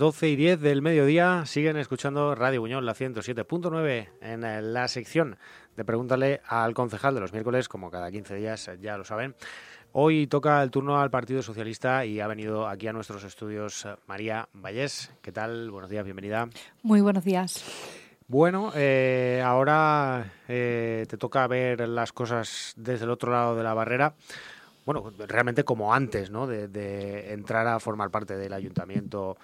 12 y 10 del mediodía. Siguen escuchando Radio Buñol, la 107.9, en eh, la sección de Pregúntale al concejal de los miércoles, como cada 15 días, eh, ya lo saben. Hoy toca el turno al Partido Socialista y ha venido aquí a nuestros estudios eh, María Vallés. ¿Qué tal? Buenos días, bienvenida. Muy buenos días. Bueno, eh, ahora eh, te toca ver las cosas desde el otro lado de la barrera. Bueno, realmente como antes, ¿no? De, de entrar a formar parte del ayuntamiento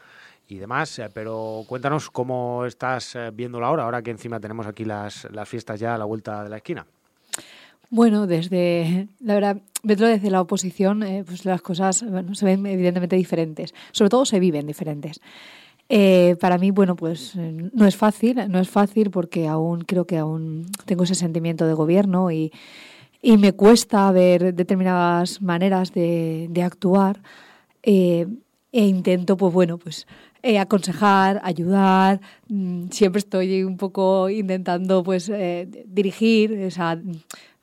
y demás. Eh, pero cuéntanos cómo estás eh, viéndolo ahora, ahora que encima tenemos aquí las, las fiestas ya a la vuelta de la esquina. Bueno, desde, la verdad, verlo desde la oposición, eh, pues las cosas bueno, se ven evidentemente diferentes. Sobre todo se viven diferentes. Para mí, bueno, pues no es fácil, no es fácil porque aún creo que aún tengo ese sentimiento de gobierno y, y me cuesta ver determinadas maneras de, de actuar e intento, pues bueno, pues eh, aconsejar, ayudar, mm, siempre estoy un poco intentando pues eh, dirigir, o sea,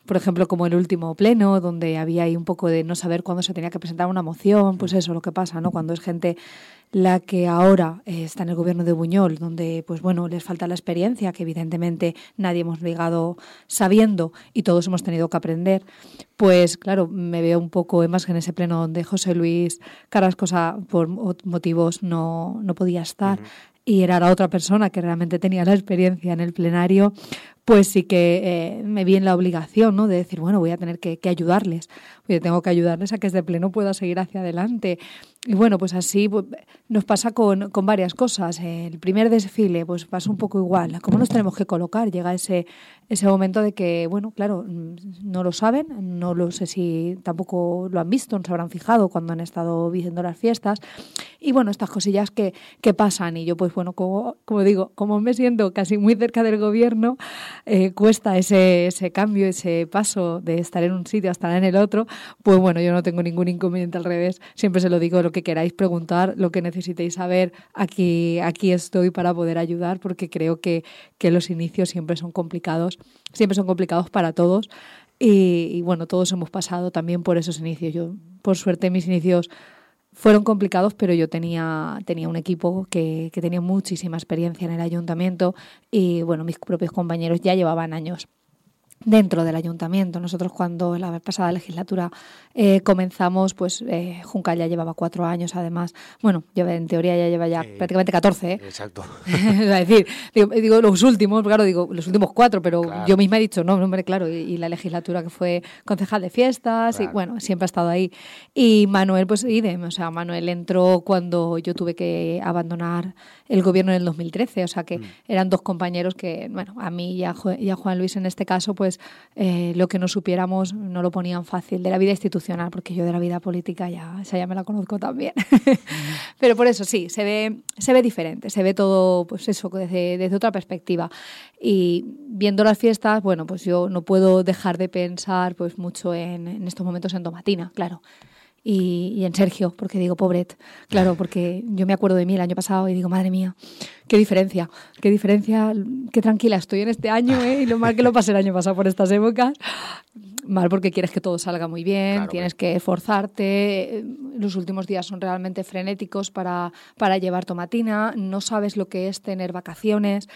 por ejemplo, como el último pleno, donde había ahí un poco de no saber cuándo se tenía que presentar una moción, pues eso, lo que pasa, ¿no? Cuando es gente la que ahora eh, está en el gobierno de Buñol, donde, pues bueno, les falta la experiencia, que evidentemente nadie hemos llegado sabiendo y todos hemos tenido que aprender, pues claro, me veo un poco, más que en ese pleno donde José Luis Carrascosa, por mo- motivos, no, no podía estar, y era la otra persona que realmente tenía la experiencia en el plenario, pues sí que eh, me vi en la obligación ¿no? de decir, bueno, voy a tener que, ayudarles, Oye, tengo que ayudarles a que este pleno pueda seguir hacia adelante. Y bueno, pues así pues, nos pasa con, con varias cosas. El primer desfile, pues pasa un poco igual. ¿Cómo nos tenemos que colocar? Llega ese, ese momento de que, bueno, claro, mm, no lo saben, no lo sé si tampoco lo han visto, no se habrán fijado cuando han estado viendo las fiestas. Y bueno, estas cosillas que, que pasan. Y yo, pues bueno, como, como digo, como me siento casi muy cerca del gobierno, eh, cuesta ese, ese cambio, ese paso de estar en un sitio a estar en el otro, pues bueno, yo no tengo ningún inconveniente al revés. Siempre se lo digo, lo que queráis preguntar, lo que necesitéis saber, aquí, aquí estoy para poder ayudar, porque creo que, que los inicios siempre son complicados, siempre son complicados para todos. Y, y bueno, todos hemos pasado también por esos inicios. Yo, por suerte, mis inicios fueron complicados, pero yo tenía, tenía un equipo que, que tenía muchísima experiencia en el ayuntamiento y bueno, mis propios compañeros ya llevaban años dentro del ayuntamiento. Nosotros cuando en la pasada legislatura eh, comenzamos, pues eh, Juncal ya llevaba cuatro años además. Bueno, lleva, en teoría ya lleva ya prácticamente 14, ¿eh? Exacto. es decir, digo, digo los últimos, claro, digo los últimos cuatro, pero Claro. yo misma he dicho, no, hombre, claro, y, y la legislatura que fue concejal de fiestas, Claro. y bueno, siempre ha estado ahí. Y Manuel, pues idem, o sea, Manuel entró cuando yo tuve que abandonar el gobierno en el 2013, o sea que eran dos compañeros que, bueno, a mí y a, Ju- y a Juan Luis en este caso, pues eh, lo que no supiéramos no lo ponían fácil de la vida institucional, porque yo de la vida política ya, esa ya me la conozco también. Pero por eso sí, se ve, se ve diferente, se ve todo, pues eso, desde, desde otra perspectiva. Y viendo las fiestas, bueno, pues yo no puedo dejar de pensar pues mucho en, en estos momentos en Tomatina, claro. Y, en Sergio, porque digo, pobret, claro, porque yo me acuerdo de mí el año pasado y digo, madre mía, qué diferencia, qué diferencia, qué tranquila estoy en este año, ¿eh? y lo mal que lo pasé el año pasado por estas épocas. Mal porque quieres que todo salga muy bien, tienes que esforzarte, los últimos días son realmente frenéticos para, para llevar tomatina, no sabes lo que es tener vacaciones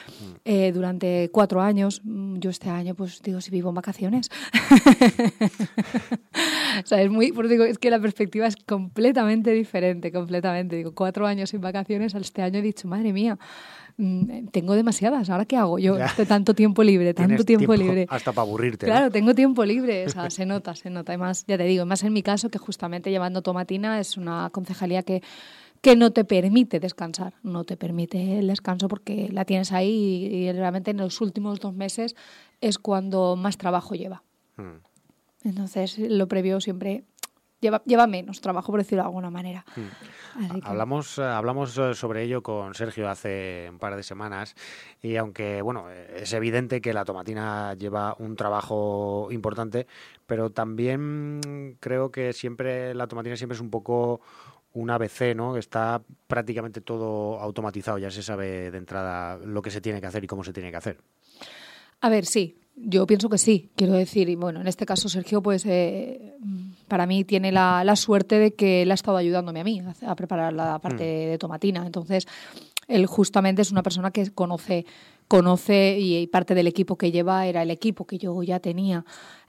eh, durante cuatro años. Yo este año, pues digo, si vivo en vacaciones. o sea, es muy, pues digo, es que la perspectiva es completamente diferente, completamente. Digo, cuatro años sin vacaciones, este año he dicho, madre mía, Mm, tengo demasiadas, ¿ahora qué hago? Yo de tanto tiempo libre, tanto tiempo, libre. Hasta para aburrirte. Claro, tengo tiempo libre, o sea, se nota, se nota. Además, ya te digo, más en mi caso que justamente llevando tomatina es una concejalía que que no te permite descansar, no te permite el descanso porque la tienes ahí y, realmente en los últimos dos meses es cuando más trabajo lleva. Hmm. Entonces, lo previo siempre lleva, lleva menos trabajo, por decirlo de alguna manera. Hmm. Hablamos, eh, hablamos eh, sobre ello con Sergio hace un par de semanas y aunque, bueno, es evidente que la tomatina lleva un trabajo importante, pero también creo que siempre la tomatina siempre es un poco un ABC, ¿no? Está prácticamente todo automatizado, ya se sabe de entrada lo que se tiene que hacer y cómo se tiene que hacer. A ver, sí, yo pienso que sí, quiero decir, y bueno, en este caso Sergio, pues eh, para mí tiene la, suerte de que él ha estado ayudándome a mí a, preparar la parte mm. de tomatina. Entonces, él justamente es una persona que conoce, conoce y, parte del equipo que lleva era el equipo que yo ya tenía.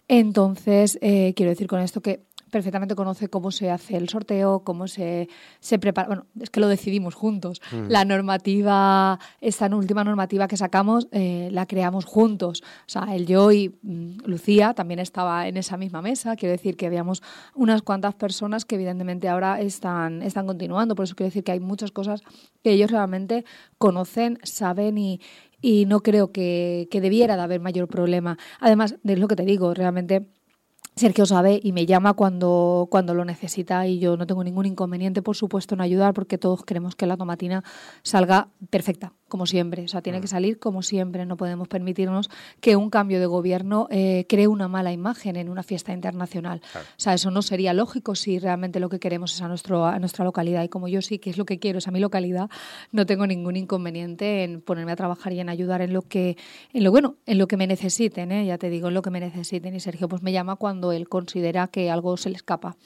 Entonces, eh, quiero decir con esto que perfectamente conoce cómo se hace el sorteo, cómo se, se prepara. Bueno, es que lo decidimos juntos. Mm. La normativa, esta última normativa que sacamos, eh, la creamos juntos. O sea, el yo y mm, Lucía también estaba en esa misma mesa. Quiero decir que habíamos unas cuantas personas que evidentemente ahora están, están continuando. Por eso quiero decir que hay muchas cosas que ellos realmente conocen, saben y, y no creo que, que debiera de haber mayor problema. Además, es lo que te digo, realmente Sergio sabe y me llama cuando, cuando lo necesita y yo no tengo ningún inconveniente, por supuesto, en ayudar porque todos queremos que la tomatina salga perfecta, como siempre. O sea, tiene que mm. salir como siempre. No podemos permitirnos que un cambio de gobierno eh, cree una mala imagen en una fiesta internacional. O sea, eso no sería lógico si realmente lo que queremos es a, nuestro, a nuestra localidad. Y como yo sí que es lo que quiero, es a mi localidad, no tengo ningún inconveniente en ponerme a trabajar y en ayudar en lo que, en lo bueno, en lo que me necesiten, ¿eh? ya te digo, en lo que me necesiten. Y Sergio pues me llama cuando él considera que algo se le escapa.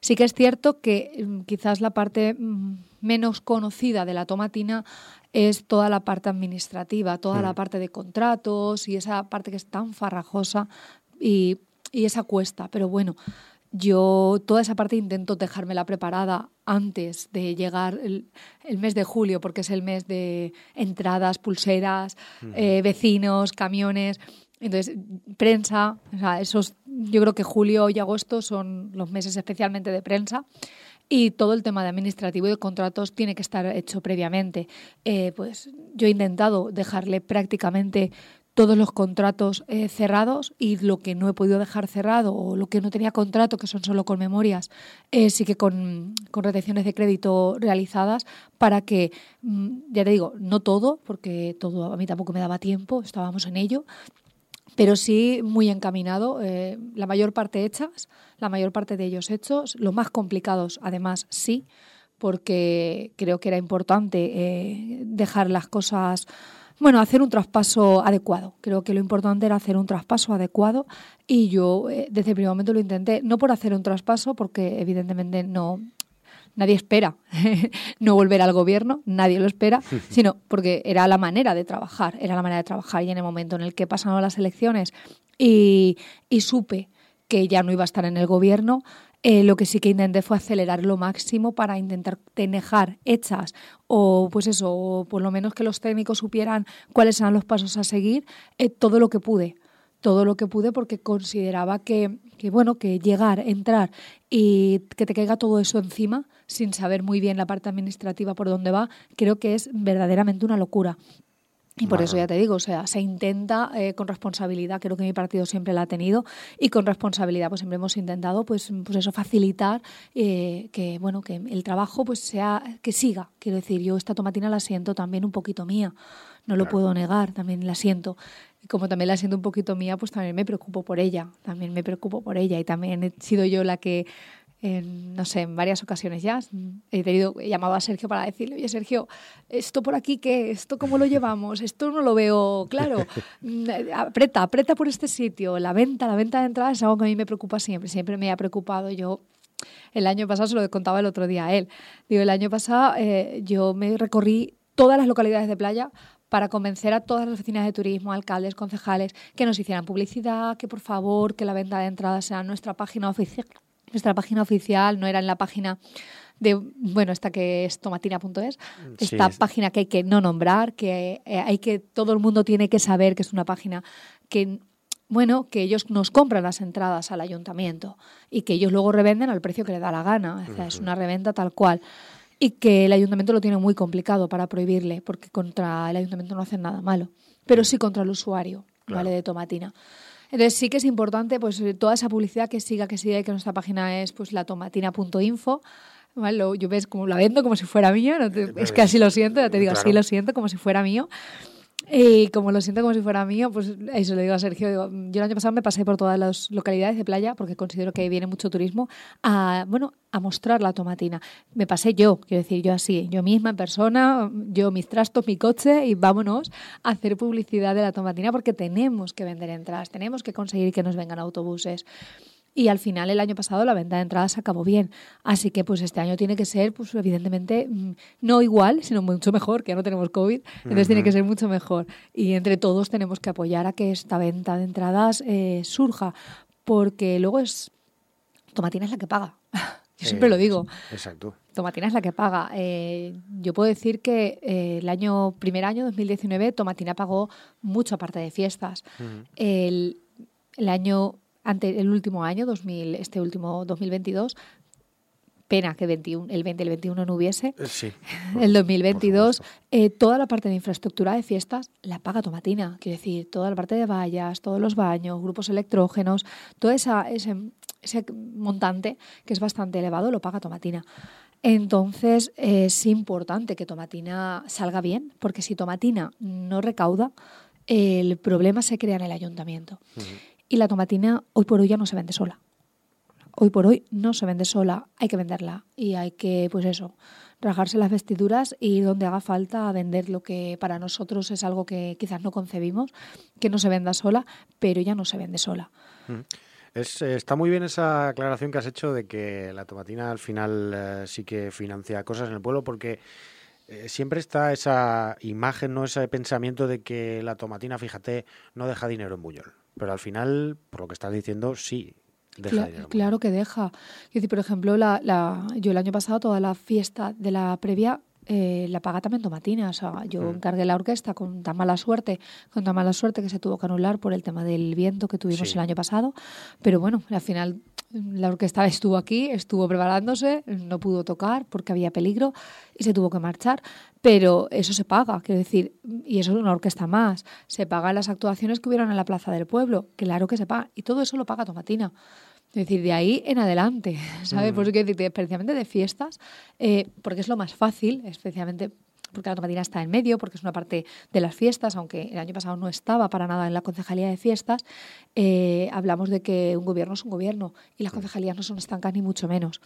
Sí que es cierto que mm, quizás la parte mm, menos conocida de la tomatina es toda la parte administrativa, toda la mm. parte de contratos y esa parte que es tan farrajosa y, esa cuesta. Pero bueno, yo toda esa parte intento dejármela preparada antes de llegar el, mes de julio, porque es el mes de entradas, pulseras, eh, vecinos, camiones. Entonces, prensa, o sea, esos, yo creo que julio y agosto son los meses especialmente de prensa y todo el tema de administrativo y de contratos tiene que estar hecho previamente. Eh, pues yo he intentado dejarle prácticamente todos los contratos eh, cerrados y lo que no he podido dejar cerrado o lo que no tenía contrato, que son solo con memorias, eh, sí que con, con, retenciones de crédito realizadas para que, mm, ya te digo, no todo, porque todo a mí tampoco me daba tiempo, estábamos en ello, pero sí muy encaminado, eh, la mayor parte hechas, la mayor parte de ellos hechos, los más complicados además sí, porque creo que era importante eh, dejar las cosas, bueno, hacer un traspaso adecuado. Creo que lo importante era hacer un traspaso adecuado y yo eh, desde el primer momento lo intenté, no por hacer un traspaso, porque evidentemente no, nadie espera no volver al gobierno, nadie lo espera, sino porque era la manera de trabajar, era la manera de trabajar. Y en el momento en el que pasaron las elecciones y, supe que ya no iba a estar en el gobierno, eh, lo que sí que intenté fue acelerar lo máximo para intentar dejar hechas o pues eso, o por lo menos que los técnicos supieran cuáles eran los pasos a seguir, eh, todo lo que pude todo lo que pude porque consideraba que, que, bueno, que llegar, entrar y que te caiga todo eso encima sin saber muy bien la parte administrativa por dónde va, creo que es verdaderamente una locura. Y por eso ya te digo, o sea, se intenta eh, con responsabilidad, creo que mi partido siempre la ha tenido, y con responsabilidad pues siempre hemos intentado pues, pues eso, facilitar eh, que bueno, que el trabajo pues sea, que siga. Quiero decir, yo esta tomatina la siento también un poquito mía, no lo puedo negar, también la siento. Como también la siento un poquito mía, pues también me preocupo por ella, también me preocupo por ella y también he sido yo la que en, no sé, en varias ocasiones ya. He tenido, he llamado a Sergio para decirle, oye Sergio, ¿esto por aquí qué? ¿Esto cómo lo llevamos? Esto no lo veo claro. Mm, apreta, apreta por este sitio. La venta, la venta de entrada es algo que a mí me preocupa siempre, siempre me ha preocupado. Yo el año pasado, se lo contaba el otro día a él, digo, el año pasado eh, yo me recorrí todas las localidades de playa para convencer a todas las oficinas de turismo, alcaldes, concejales, que nos hicieran publicidad, que por favor, que la venta de entradas sea en nuestra página oficial, nuestra página oficial, no era en la página de, bueno, esta que es tomatina.es, esta página que hay que no nombrar, que eh, hay que, todo el mundo tiene que saber que es una página que bueno, que ellos nos compran las entradas al ayuntamiento y que ellos luego revenden al precio que le da la gana. O sea, es una reventa tal cual y que el ayuntamiento lo tiene muy complicado para prohibirle, porque contra el ayuntamiento no hacen nada malo, pero sí contra el usuario, ¿vale? De tomatina. Entonces sí que es importante pues toda esa publicidad que siga, que siga, que nuestra página es pues latomatina.info. ¿vale? yo ves como la vendo como si fuera mío, es que así lo siento, ya te digo, así lo siento como si fuera mío. Y como lo siento como si fuera mío, pues eso le digo a Sergio. yo el año pasado me pasé por todas las localidades de playa, porque considero que viene mucho turismo, a, bueno, a mostrar la tomatina. Me pasé yo, quiero decir, yo así, yo misma en persona, yo mis trastos, mi coche y vámonos a hacer publicidad de la tomatina porque tenemos que vender entradas, tenemos que conseguir que nos vengan autobuses. Y al final, el año pasado, la venta de entradas acabó bien. Así que, pues este año tiene que ser, pues evidentemente, mm, no igual, sino mucho mejor, que ya no tenemos COVID. Entonces tiene que ser mucho mejor. Y entre todos tenemos que apoyar a que esta venta de entradas eh, surja. Porque luego es. Tomatina es la que paga. Yo siempre lo digo. Exacto. Tomatina es la que paga. Eh, yo puedo decir que eh, el año primer año, 2019, Tomatina pagó mucho aparte de fiestas. el, el año ante el último año, 2000, este último 2022, pena que 21, el 20 y el 21 no hubiese. Eh, sí. El 2022, eh, toda la parte de infraestructura de fiestas la paga Tomatina. Quiero decir, toda la parte de vallas, todos los baños, grupos electrógenos, todo esa, ese, ese montante que es bastante elevado lo paga Tomatina. Entonces es importante que Tomatina salga bien, porque si Tomatina no recauda, el problema se crea en el ayuntamiento. Y la tomatina hoy por hoy ya no se vende sola. Hoy por hoy no se vende sola, hay que venderla y hay que, pues eso, rajarse las vestiduras y donde haga falta vender lo que para nosotros es algo que quizás no concebimos, que no se venda sola, pero ya no se vende sola. Mm. Es, está muy bien esa aclaración que has hecho de que la tomatina al final eh, sí que financia cosas en el pueblo porque eh, siempre está esa imagen, no ese pensamiento de que la tomatina, fíjate, no deja dinero en Buñol. Pero al final, por lo que estás diciendo, sí. Deja claro, claro que deja. decir, por ejemplo, la, la, yo el año pasado toda la fiesta de la previa eh, la paga también Tomatina. O sea, yo mm. encargué la orquesta con tan mala suerte, con tan mala suerte que se tuvo que anular por el tema del viento que tuvimos el año pasado. Pero bueno, al final la orquesta estuvo aquí, estuvo preparándose, no pudo tocar porque había peligro y se tuvo que marchar. Pero eso se paga, quiero decir, y eso es una orquesta más. Se pagan las actuaciones que hubieron en la Plaza del Pueblo, claro que se paga. Y todo eso lo paga Tomatina. Es decir, de ahí en adelante, ¿sabes? Por eso quiero decir, especialmente de fiestas, eh, porque es lo más fácil, especialmente porque la tomatina está en medio, porque es una parte de las fiestas, aunque el año pasado no estaba para nada en la concejalía de fiestas, eh, hablamos de que un gobierno es un gobierno y las concejalías no son estancas ni mucho menos.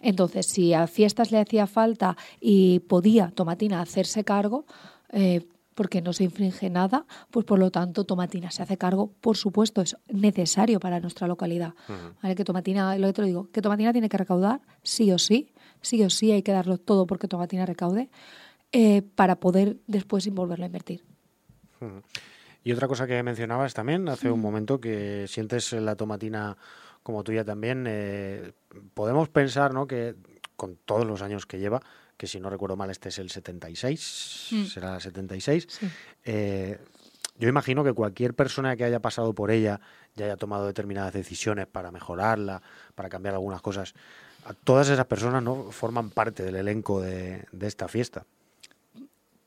Entonces, si a fiestas le hacía falta y podía Tomatina hacerse cargo, eh, porque no se infringe nada, pues por lo tanto Tomatina se hace cargo, por supuesto, es necesario para nuestra localidad. Que Tomatina, lo que te lo digo, que Tomatina tiene que recaudar, sí o sí, sí o sí hay que darlo todo porque Tomatina recaude, eh, para poder después volverlo a invertir. Y otra cosa que mencionabas también hace un momento, que sientes la tomatina como tuya también, eh, podemos pensar ¿no? que con todos los años que lleva, que si no recuerdo mal este es el 76, mm. será el 76. Eh, yo imagino que cualquier persona que haya pasado por ella y haya tomado determinadas decisiones para mejorarla, para cambiar algunas cosas, todas esas personas no forman parte del elenco de, esta fiesta.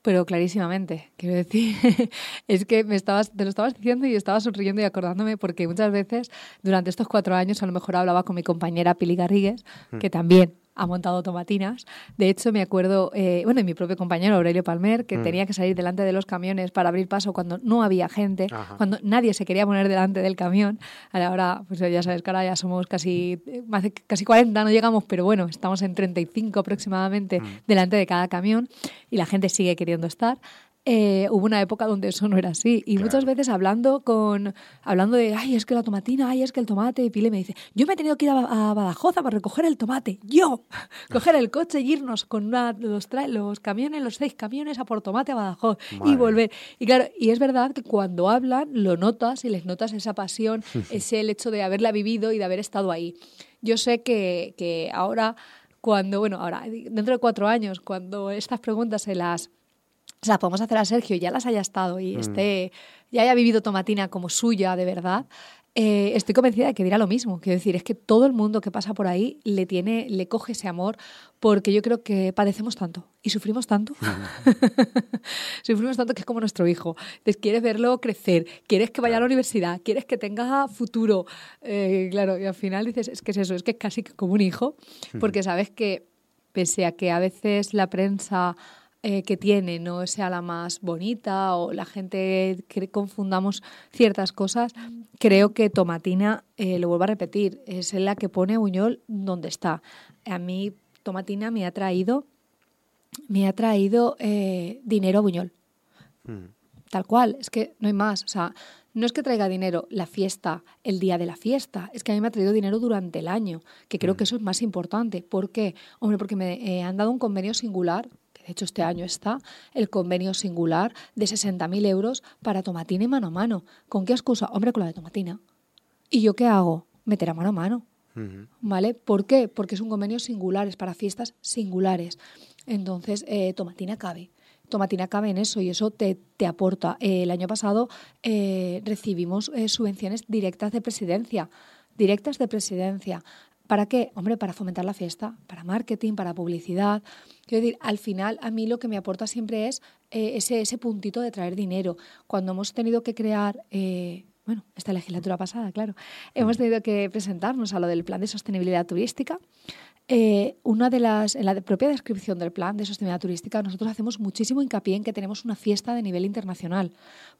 Pero clarísimamente, quiero decir, es que me estabas, te lo estabas diciendo y estaba sonriendo y acordándome porque muchas veces durante estos cuatro años a lo mejor hablaba con mi compañera Pili Garrigues, mm. que también ha montado tomatinas. De hecho, me acuerdo, eh, bueno, y mi propio compañero Aurelio Palmer, que Mm. tenía que salir delante de los camiones para abrir paso cuando no había gente, cuando nadie se quería poner delante del camión. Ahora, pues ya sabes que ahora ya somos casi, eh, más de- casi 40, no llegamos, pero bueno, estamos en 35 aproximadamente delante de cada camión y la gente sigue queriendo estar. Eh, hubo una época donde eso no era así. Y muchas veces hablando con hablando de, ay, es que la tomatina, ay, es que el tomate, y Pile me dice, yo me he tenido que ir a, a Badajoz para recoger el tomate. Yo, coger el coche y irnos con una- los, tra- los camiones, los seis camiones a por tomate a Badajoz Madre. y volver. Y claro, y es verdad que cuando hablan, lo notas y les notas esa pasión, ese el hecho de haberla vivido y de haber estado ahí. Yo sé que, que ahora, cuando, bueno, ahora, dentro de cuatro años, cuando estas preguntas se las se las podemos hacer a Sergio y ya las haya estado y esté, ya haya vivido Tomatina como suya de verdad, eh, estoy convencida de que dirá lo mismo. Quiero decir, es que todo el mundo que pasa por ahí le tiene, le coge ese amor, porque yo creo que padecemos tanto y sufrimos tanto. sufrimos tanto que es como nuestro hijo. Entonces, quieres verlo crecer, quieres que vaya a la universidad, quieres que tenga futuro. Eh, claro, y al final dices, es que es eso, es que es casi como un hijo, porque sabes que pese a que a veces la prensa eh, que tiene no sea la más bonita o la gente que confundamos ciertas cosas, creo que Tomatina, eh, lo vuelvo a repetir, es la que pone a Buñol donde está. A mí Tomatina me ha traído, me ha traído eh, dinero a Buñol. Tal cual, es que no hay más. O sea, no es que traiga dinero la fiesta, el día de la fiesta, es que a mí me ha traído dinero durante el año, que creo que eso es más importante. ¿Por qué? Hombre, porque me eh, han dado un convenio singular, de hecho este año está, el convenio singular de 60.000 euros para tomatina y mano a mano. ¿Con qué excusa? Hombre, con la de tomatina. ¿Y yo qué hago? Meter a mano a mano. ¿Vale? ¿Por qué? Porque es un convenio singular, es para fiestas singulares. Entonces, eh, Tomatina cabe. Tomatina cabe en eso y eso te, te aporta. Eh, el año pasado eh, recibimos eh, subvenciones directas de presidencia. Directas de presidencia. ¿Para qué? Hombre, para fomentar la fiesta, para marketing, para publicidad. Quiero decir, al final a mí lo que me aporta siempre es eh, ese, ese puntito de traer dinero. Cuando hemos tenido que crear eh, bueno, esta legislatura pasada, claro, hemos tenido que presentarnos a lo del plan de sostenibilidad turística. Eh, una de las, en la propia descripción del plan de sostenibilidad turística, nosotros hacemos muchísimo hincapié en que tenemos una fiesta de nivel internacional.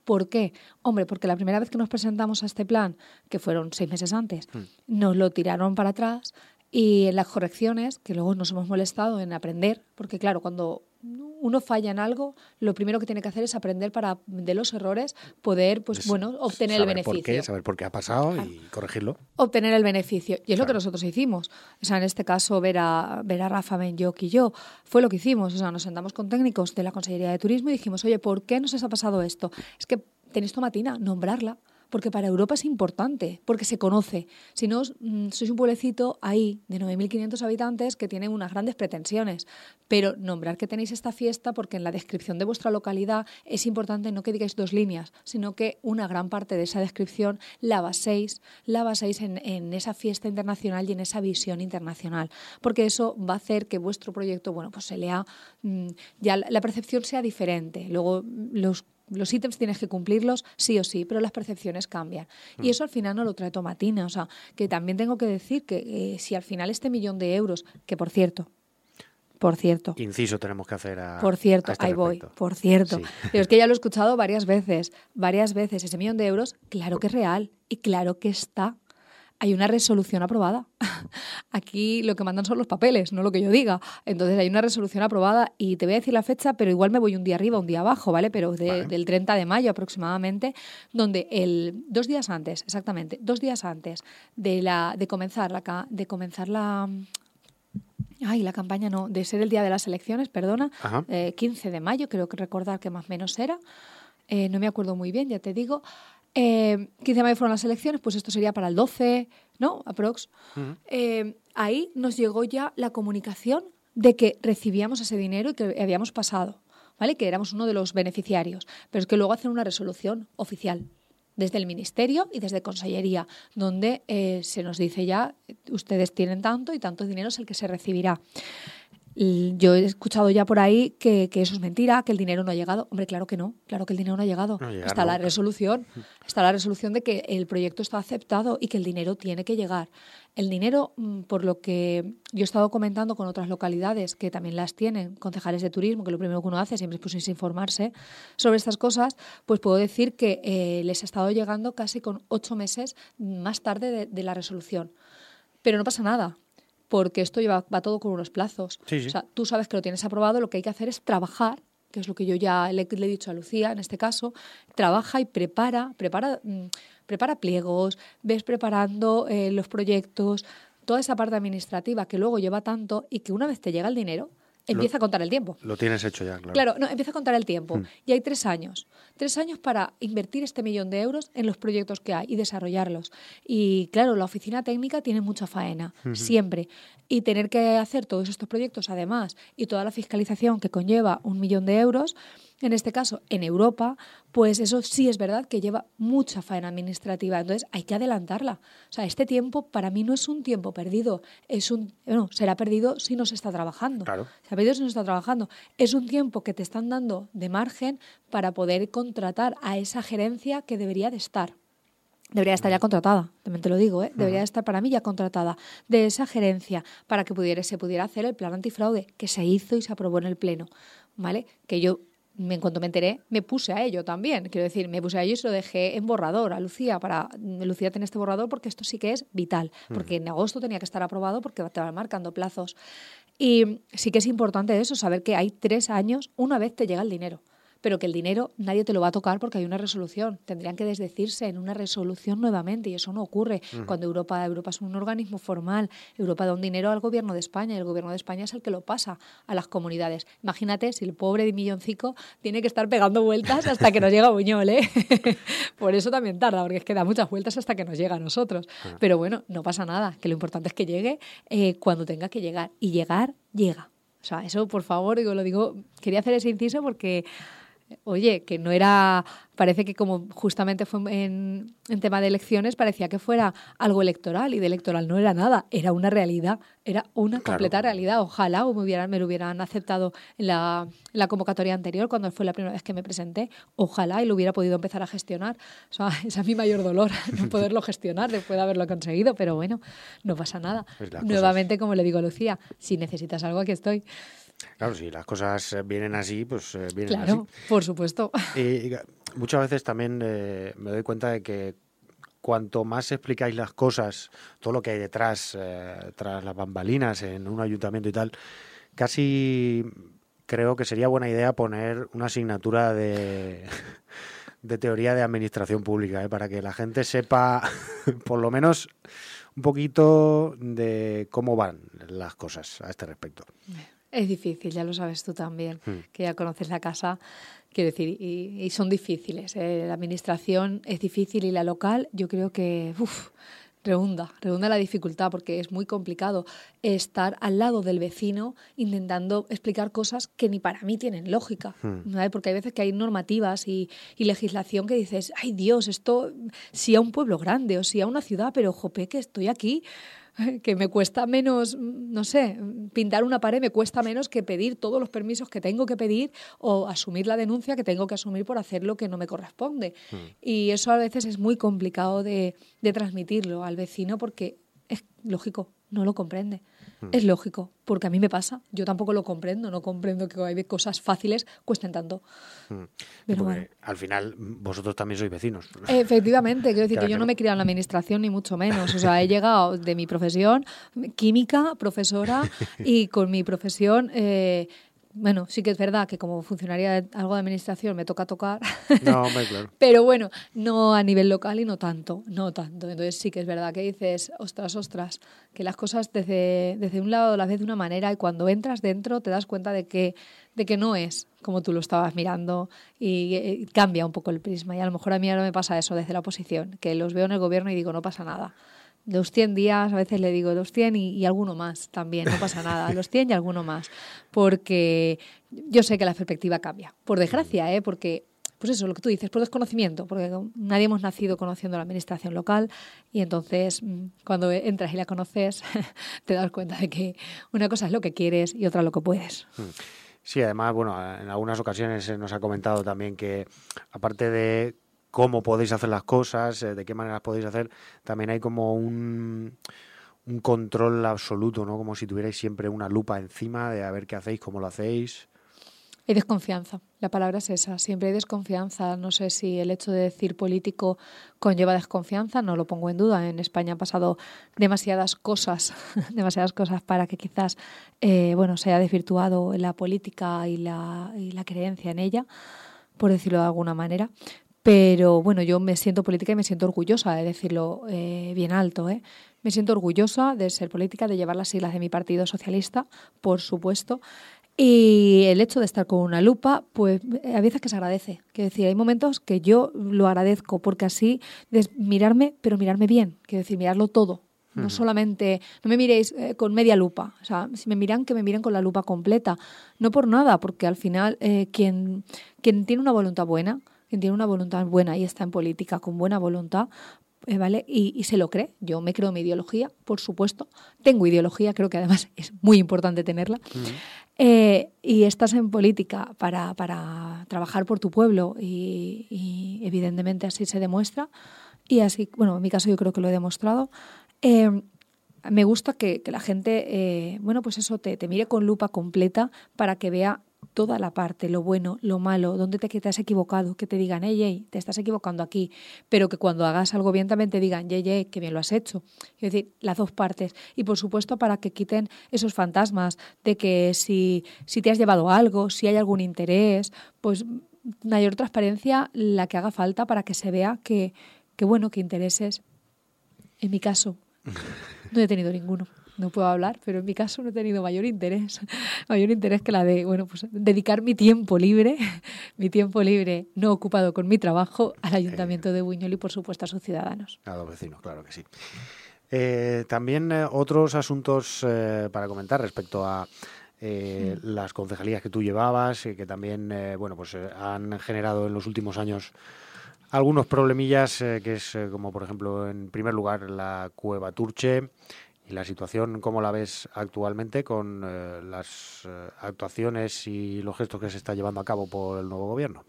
¿Por qué? Hombre, porque la primera vez que nos presentamos a este plan, que fueron seis meses antes, nos lo tiraron para atrás y en las correcciones, que luego nos hemos molestado en aprender, porque claro, cuando uno falla en algo, lo primero que tiene que hacer es aprender para de los errores poder, pues Es bueno, obtener el saber beneficio por qué, saber por qué ha pasado y corregirlo. obtener el beneficio. Y es lo que nosotros hicimos. O sea, en este caso, ver a, ver a Rafa Benyoc y yo, fue lo que hicimos. O sea, nos sentamos con técnicos de la Consellería de Turismo y dijimos, oye, ¿por qué nos ha pasado esto? Es que tenéis tomatina, nombrarla. Porque para Europa es importante, porque se conoce. Si no, mm, sois un pueblecito ahí de 9.500 habitantes que tienen unas grandes pretensiones. Pero nombrar que tenéis esta fiesta, porque en la descripción de vuestra localidad es importante no que digáis dos líneas, sino que una gran parte de esa descripción la baséis, la baséis en, en esa fiesta internacional y en esa visión internacional. Porque eso va a hacer que vuestro proyecto, bueno, pues se lea, mm, ya la percepción sea diferente. Luego los los ítems tienes que cumplirlos sí o sí, pero las percepciones cambian. Y eso al final no lo trae Tomatina. O sea, que también tengo que decir que eh, si al final este millón de euros, que por cierto, por cierto, Inciso tenemos que hacer a. por cierto, a este ahí voy, por cierto. Sí. Pero es que ya lo he escuchado varias veces, varias veces. Ese millón de euros, claro que es real y claro que está. Hay una resolución aprobada. Aquí lo que mandan son los papeles, no lo que yo diga. Entonces hay una resolución aprobada y te voy a decir la fecha, pero igual me voy un día arriba, un día abajo, ¿vale? Pero de- Vale. del 30 de mayo aproximadamente, donde el dos días antes, exactamente, dos días antes de la de comenzar la de comenzar la Ay, la campaña no, de ser el día de las elecciones, perdona, eh, 15 de mayo, creo que recordar que más o menos era, eh, no me acuerdo muy bien, ya te digo. Eh, 15 de mayo fueron las elecciones, pues esto sería para el 12, ¿no? Aprox. Eh, ahí nos llegó ya la comunicación de que recibíamos ese dinero y que habíamos pasado, ¿vale? Que éramos uno de los beneficiarios. Pero es que luego hacen una resolución oficial desde el Ministerio y desde Consellería, donde eh, se nos dice ya, ustedes tienen tanto y tanto dinero es el que se recibirá. Yo he escuchado ya por ahí que, eso es mentira, que el dinero no ha llegado. Hombre, claro que no, claro que el dinero no ha llegado. está la resolución, está la resolución de que el proyecto está aceptado y que el dinero tiene que llegar. El dinero, mm, por lo que yo he estado comentando con otras localidades que también las tienen, concejales de turismo, que lo primero que uno hace siempre es informarse sobre estas cosas, pues puedo decir que eh, les ha estado llegando casi con ocho meses más tarde de la resolución. Pero no pasa nada, porque esto lleva, va todo con unos plazos. O sea, tú sabes que lo tienes aprobado, lo que hay que hacer es trabajar, que es lo que yo ya le, he dicho a Lucía en este caso, trabaja y prepara, prepara, mm, prepara pliegos, ves preparando eh, los proyectos, toda esa parte administrativa que luego lleva tanto y que una vez te llega el dinero, empieza a contar el tiempo. Lo tienes hecho ya, claro. Claro, no, empieza a contar el tiempo. Mm. Y hay tres años. Tres años para invertir este millón de euros en los proyectos que hay y desarrollarlos. Y claro, la oficina técnica tiene mucha faena, siempre. Y tener que hacer todos estos proyectos, además, y toda la fiscalización que conlleva un millón de euros, en este caso en Europa, pues eso sí es verdad que lleva mucha faena administrativa. Entonces hay que adelantarla. O sea, este tiempo para mí no es un tiempo perdido. Es un, bueno, será perdido si no se está trabajando. Claro. ha perdido si no se está trabajando. Es un tiempo que te están dando de margen para poder contratar a esa gerencia que debería de estar. Debería estar ya contratada, también te lo digo, ¿eh? debería estar para mí ya contratada de esa gerencia para que pudiera, se pudiera hacer el plan antifraude que se hizo y se aprobó en el Pleno. ¿Vale? Que yo en cuanto me enteré, me puse a ello también. Quiero decir, me puse a ello y se lo dejé en borrador a Lucía para Lucía tiene este borrador porque esto sí que es vital, porque en agosto tenía que estar aprobado porque te van marcando plazos. Y sí que es importante eso, saber que hay tres años, una vez te llega el dinero pero que el dinero nadie te lo va a tocar porque hay una resolución. Tendrían que desdecirse en una resolución nuevamente y eso no ocurre. Cuando Europa, Europa es un organismo formal, Europa da un dinero al gobierno de España y el gobierno de España es el que lo pasa a las comunidades. Imagínate si el pobre de milloncico tiene que estar pegando vueltas hasta que nos llega Buñol, ¿eh? Por eso también tarda, porque es que da muchas vueltas hasta que nos llega a nosotros. Pero bueno, no pasa nada, que lo importante es que llegue eh, cuando tenga que llegar. Y llegar, llega. O sea, eso por favor, digo, lo digo, quería hacer ese inciso porque oye, que no era, parece que como justamente fue en, tema de elecciones, parecía que fuera algo electoral y de electoral no era nada, era una realidad, era una completa realidad. Ojalá me, hubieran, me lo hubieran aceptado en la, convocatoria anterior, cuando fue la primera vez que me presenté, ojalá y lo hubiera podido empezar a gestionar. O sea, ese es mi mayor dolor, no poderlo gestionar después de haberlo conseguido, pero bueno, no pasa nada. Nuevamente, como le digo a Lucía, si necesitas algo, aquí estoy. Claro, si las cosas eh, vienen así, pues eh, vienen así. Claro, por supuesto. Y, muchas veces también eh, me doy cuenta de que cuanto más explicáis las cosas, todo lo que hay detrás, tras las bambalinas en un ayuntamiento y tal, casi creo que sería buena idea poner una asignatura de, de teoría de administración pública, para que la gente sepa, por lo menos, un poquito de cómo van las cosas a este respecto. Es difícil, ya lo sabes tú también, hmm. que ya conoces la casa. Quiero decir, y, son difíciles. ¿eh? La administración es difícil y la local, yo creo que uf, redunda, redunda la dificultad porque es muy complicado estar al lado del vecino intentando explicar cosas que ni para mí tienen lógica. Hmm. Porque hay veces que hay normativas y, y, legislación que dices, ay Dios, esto si a un pueblo grande o si a una ciudad, pero jope, que estoy aquí que me cuesta menos, no sé, pintar una pared me cuesta menos que pedir todos los permisos que tengo que pedir o asumir la denuncia que tengo que asumir por hacer lo que no me corresponde. Hmm. Y eso a veces es muy complicado de, de transmitirlo al vecino porque es lógico, no lo comprende. Hmm. Es lógico, porque a mí me pasa. Yo tampoco lo comprendo, no comprendo que hay cosas fáciles cuesten tanto. Pero bueno. al final vosotros también sois vecinos. Efectivamente, quiero decir que yo no me he criado en la administración ni mucho menos. O sea, he llegado de mi profesión, química, profesora, y con mi profesión eh, bueno, sí que es verdad que como funcionaria de algo de administración me toca tocar. No, claro. Pero bueno, no a nivel local y no tanto, no tanto. Entonces sí que es verdad que dices, ostras, ostras, que las cosas desde, desde un lado las ves de una manera y cuando entras dentro te das cuenta de que, de que no es como tú lo estabas mirando y, y cambia un poco el prisma. Y a lo mejor a mí ahora me pasa eso desde la oposición, que los veo en el gobierno y digo, no pasa nada los 100 días, a veces le digo los 100 y, alguno más también, no pasa nada, los 100 y alguno más, porque yo sé que la perspectiva cambia, por desgracia, ¿eh? porque pues eso, lo que tú dices, por desconocimiento, porque nadie hemos nacido conociendo la administración local y entonces mm, cuando entras y la conoces te das cuenta de que una cosa es lo que quieres y otra lo que puedes. Mm. Sí, además, bueno, en algunas ocasiones nos ha comentado también que aparte de cómo podéis hacer las cosas, eh, de qué manera las podéis hacer, también hay como un, control absoluto, ¿no? Como si tuvierais siempre una lupa encima de a ver qué hacéis, cómo lo hacéis. Hay desconfianza, la palabra es esa, siempre hay desconfianza. No sé si el hecho de decir político conlleva desconfianza, no lo pongo en duda. En España han pasado demasiadas cosas, demasiadas cosas para que quizás eh, bueno, se haya desvirtuado la política y la creencia en ella, por decirlo de alguna manera. Pero bueno, yo me siento política y me siento orgullosa de decirlo eh, bien alto. ¿eh? Me siento orgullosa de ser política, de llevar las siglas de mi partido socialista, por supuesto. Y el hecho de estar con una lupa, pues a veces que se agradece. Quiero decir, hay momentos que yo lo agradezco porque así mirarme, pero mirarme bien. Quiero decir, mirarlo todo. No solamente, no me miréis eh, con media lupa. O sea, si me miran, que me miren con la lupa completa. No por nada, porque al final eh, quien, quien tiene una voluntad buena, quien tiene una voluntad buena y está en política con buena voluntad, eh, ¿vale? Y, se lo cree. Yo me creo mi ideología, por supuesto. Tengo ideología, creo que además es muy importante tenerla. Eh, y estás en política para, para trabajar por tu pueblo y, evidentemente así se demuestra. Y así, bueno, en mi caso yo creo que lo he demostrado. Eh, me gusta que, la gente, bueno, pues eso, te, te mire con lupa completa para que vea toda la parte, lo bueno, lo malo, dónde te, te has equivocado, que te digan, hey, hey, te estás equivocando aquí, pero que cuando hagas algo bien también te digan, hey, hey, que bien lo has hecho. Es decir, las dos partes. Y por supuesto para que quiten esos fantasmas de que si, si te has llevado algo, si hay algún interés, pues mayor transparencia la que haga falta para que se vea que, que bueno, que intereses. En mi caso, no he tenido ninguno no puedo hablar, pero en mi caso no he tenido mayor interés, mayor interés que la de, bueno, pues dedicar mi tiempo libre, mi tiempo libre no ocupado con mi trabajo al Ayuntamiento de Buñol y por supuesto a sus ciudadanos. A los vecinos, claro que sí. Eh, también eh, otros asuntos eh, para comentar respecto a las concejalías que tú llevabas y que también, bueno, pues han generado en los últimos años algunos problemillas, que es como por ejemplo, en primer lugar, la Cueva Turche, ¿Y la situación cómo la ves actualmente con eh, las eh, actuaciones y los gestos que se está llevando a cabo por el nuevo gobierno?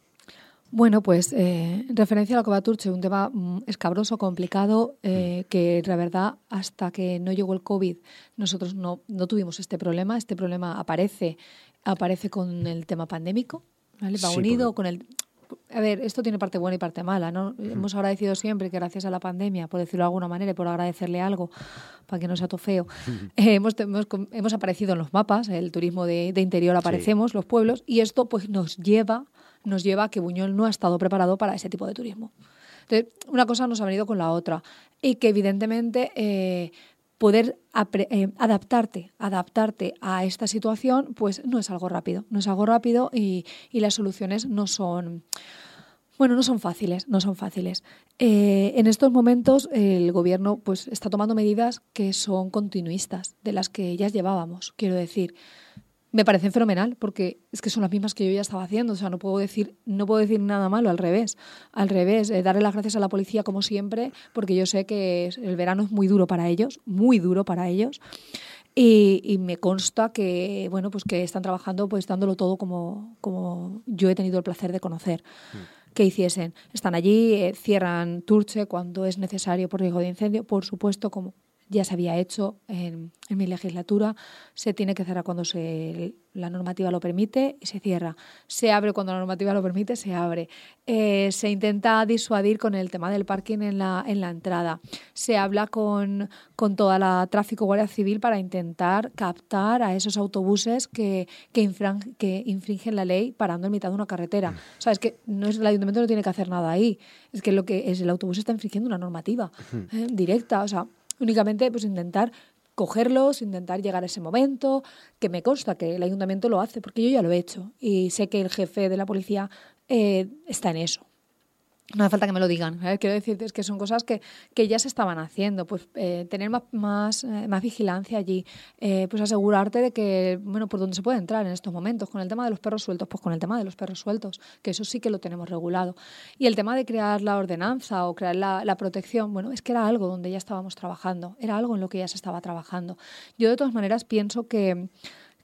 Bueno, pues eh, en referencia a la Covaturche, un tema mm, escabroso, complicado, mm. que la verdad hasta que no llegó el COVID nosotros no, no tuvimos este problema. Este problema aparece, aparece con el tema pandémico, ¿vale? va unido con el a ver, esto tiene parte buena y parte mala, ¿no? Hemos agradecido siempre que gracias a la pandemia, por decirlo de alguna manera, y por agradecerle algo, para que no sea todo feo, eh, hemos, hemos, aparecido en los mapas, el turismo de, interior aparecemos, los pueblos, y esto pues nos lleva, nos lleva a que Buñol no ha estado preparado para ese tipo de turismo. Entonces, una cosa nos ha venido con la otra, y que evidentemente... Eh, poder eh, adaptarte, adaptarte a esta situación, pues no es algo rápido, no es algo rápido y, las soluciones no son, bueno, no son fáciles, no son fáciles. Eh, en estos momentos el gobierno pues está tomando medidas que son continuistas de las que ya llevábamos, quiero decir me parecen fenomenal porque es que son las mismas que yo ya estaba haciendo. O sea, no puedo decir, no puedo decir nada malo, al revés. Al revés, eh, darle las gracias a la policía como siempre, porque yo sé que el verano es muy duro para ellos, muy duro para ellos. Y, me consta que, bueno, pues que están trabajando pues dándolo todo como, como yo he tenido el placer de conocer. Mm. que hiciesen. Están allí, eh, cierran Turche cuando es necesario por riesgo de incendio, por supuesto, como ya se había hecho en, mi legislatura, se tiene que cerrar cuando se, la normativa lo permite y se cierra. Se abre cuando la normativa lo permite, se abre. Eh, se intenta disuadir con el tema del parking en la, en la entrada. Se habla con, con toda la tráfico guardia civil para intentar captar a esos autobuses que, que, que infringen la ley parando en mitad de una carretera. Mm. O sea, es que no es, el ayuntamiento no tiene que hacer nada ahí. Es que lo que es el autobús está infringiendo una normativa eh, directa. O sea, Únicamente pues intentar cogerlos, intentar llegar a ese momento, que me consta que el ayuntamiento lo hace, porque yo ya lo he hecho y sé que el jefe de la policía eh, está en eso. No hace falta que me lo digan. Quiero decir es que son cosas que, que ya se estaban haciendo. Pues eh, tener más, más, eh, más, vigilancia allí, eh, pues asegurarte de que, bueno, por dónde se puede entrar en estos momentos. Con el tema de los perros sueltos, pues con el tema de los perros sueltos, que eso sí que lo tenemos regulado. Y el tema de crear la ordenanza o crear la, la protección, bueno, es que era algo donde ya estábamos trabajando, era algo en lo que ya se estaba trabajando. Yo de todas maneras pienso que,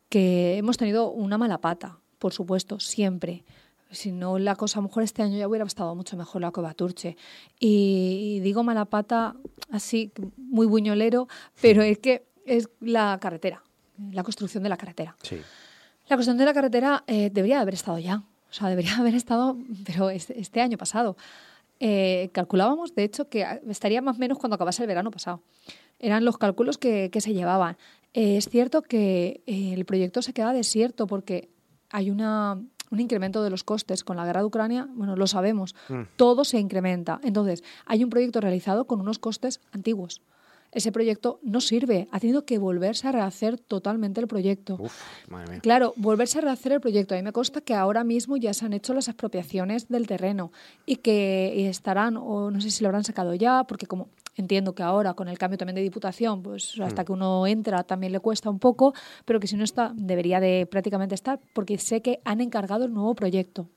que hemos tenido una mala pata, por supuesto, siempre si no la cosa, a lo mejor este año ya hubiera estado mucho mejor la Cueva Turche. Y, digo mala pata, así, muy buñolero, pero es que es la carretera, la construcción de la carretera. Sí. La construcción de la carretera eh, debería haber estado ya, o sea, debería haber estado, pero este, este año pasado. Eh, calculábamos, de hecho, que estaría más o menos cuando acabase el verano pasado. Eran los cálculos que, que se llevaban. Eh, es cierto que el proyecto se queda desierto porque hay una un incremento de los costes con la guerra de Ucrania, bueno, lo sabemos, mm. todo se incrementa. Entonces, hay un proyecto realizado con unos costes antiguos. Ese proyecto no sirve, ha tenido que volverse a rehacer totalmente el proyecto. Uf, madre mía. Claro, volverse a rehacer el proyecto. A mí me consta que ahora mismo ya se han hecho las expropiaciones del terreno y que estarán, o no sé si lo habrán sacado ya, porque como Entiendo que ahora, con el cambio también de diputación, pues hasta mm. que uno entra también le cuesta un poco, pero que si no está, debería de prácticamente estar, porque sé que han encargado el nuevo proyecto.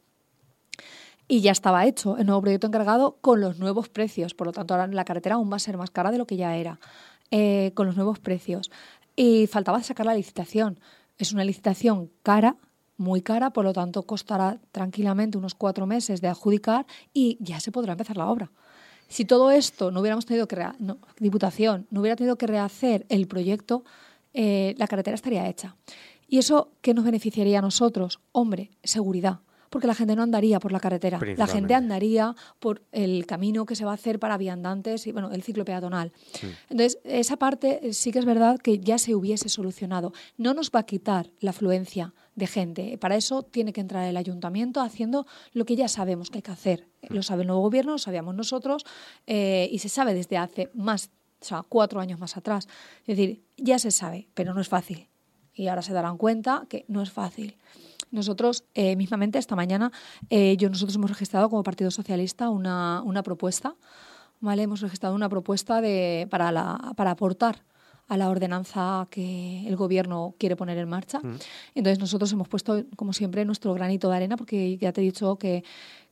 Y ya estaba hecho el nuevo proyecto encargado con los nuevos precios. Por lo tanto, ahora la carretera aún va a ser más cara de lo que ya era, eh, con los nuevos precios. Y faltaba sacar la licitación. Es una licitación cara, muy cara, por lo tanto costará tranquilamente unos cuatro meses de adjudicar y ya se podrá empezar la obra. Si todo esto no hubiéramos tenido que, no, Diputación, no hubiera tenido que rehacer el proyecto, eh, la carretera estaría hecha. ¿Y eso qué nos beneficiaría a nosotros? Hombre, seguridad porque la gente no andaría por la carretera, la gente andaría por el camino que se va a hacer para viandantes y bueno, el ciclo peatonal. Entonces, esa parte sí que es verdad que ya se hubiese solucionado. No nos va a quitar la afluencia de gente. Para eso tiene que entrar el ayuntamiento haciendo lo que ya sabemos que hay que hacer. Lo sabe el nuevo gobierno, lo sabíamos nosotros eh, y se sabe desde hace más, o sea, cuatro años más atrás. Es decir, ya se sabe, pero no es fácil. Y ahora se darán cuenta que no es fácil. Nosotros, eh, mismamente, esta mañana, eh, yo, nosotros hemos registrado como Partido Socialista una, una propuesta, ¿vale? Hemos registrado una propuesta de, para, la, para aportar a la ordenanza que el gobierno quiere poner en marcha. Mm. Entonces nosotros hemos puesto, como siempre, nuestro granito de arena, porque ya te he dicho que,